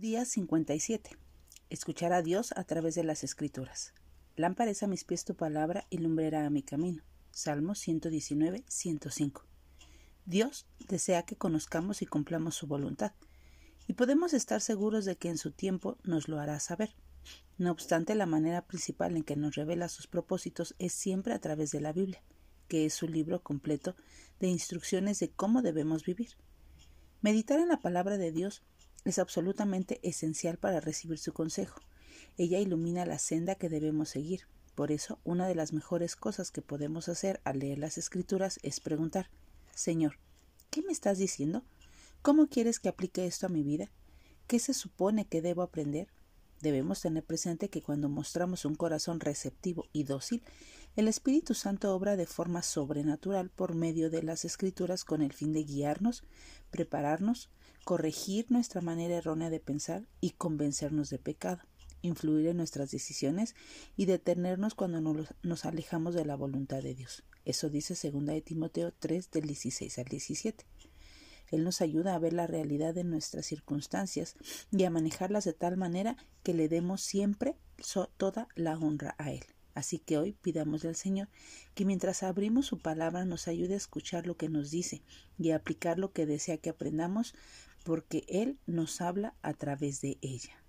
Día 57. Escuchar a Dios a través de las Escrituras. Lámpara a mis pies tu palabra y lumbrera a mi camino. Salmo 119, 105. Dios desea que conozcamos y cumplamos su voluntad, y podemos estar seguros de que en su tiempo nos lo hará saber. No obstante, la manera principal en que nos revela sus propósitos es siempre a través de la Biblia, que es su libro completo de instrucciones de cómo debemos vivir. Meditar en la palabra de Dios es absolutamente esencial para recibir su consejo. Ella ilumina la senda que debemos seguir. Por eso, una de las mejores cosas que podemos hacer al leer las escrituras es preguntar Señor, ¿qué me estás diciendo? ¿Cómo quieres que aplique esto a mi vida? ¿Qué se supone que debo aprender? Debemos tener presente que cuando mostramos un corazón receptivo y dócil, el Espíritu Santo obra de forma sobrenatural por medio de las Escrituras con el fin de guiarnos, prepararnos, corregir nuestra manera errónea de pensar y convencernos de pecado, influir en nuestras decisiones y detenernos cuando nos alejamos de la voluntad de Dios. Eso dice 2 de Timoteo 3 del 16 al 17. Él nos ayuda a ver la realidad de nuestras circunstancias y a manejarlas de tal manera que le demos siempre toda la honra a Él. Así que hoy pidamos al Señor que mientras abrimos su palabra nos ayude a escuchar lo que nos dice y a aplicar lo que desea que aprendamos porque Él nos habla a través de ella.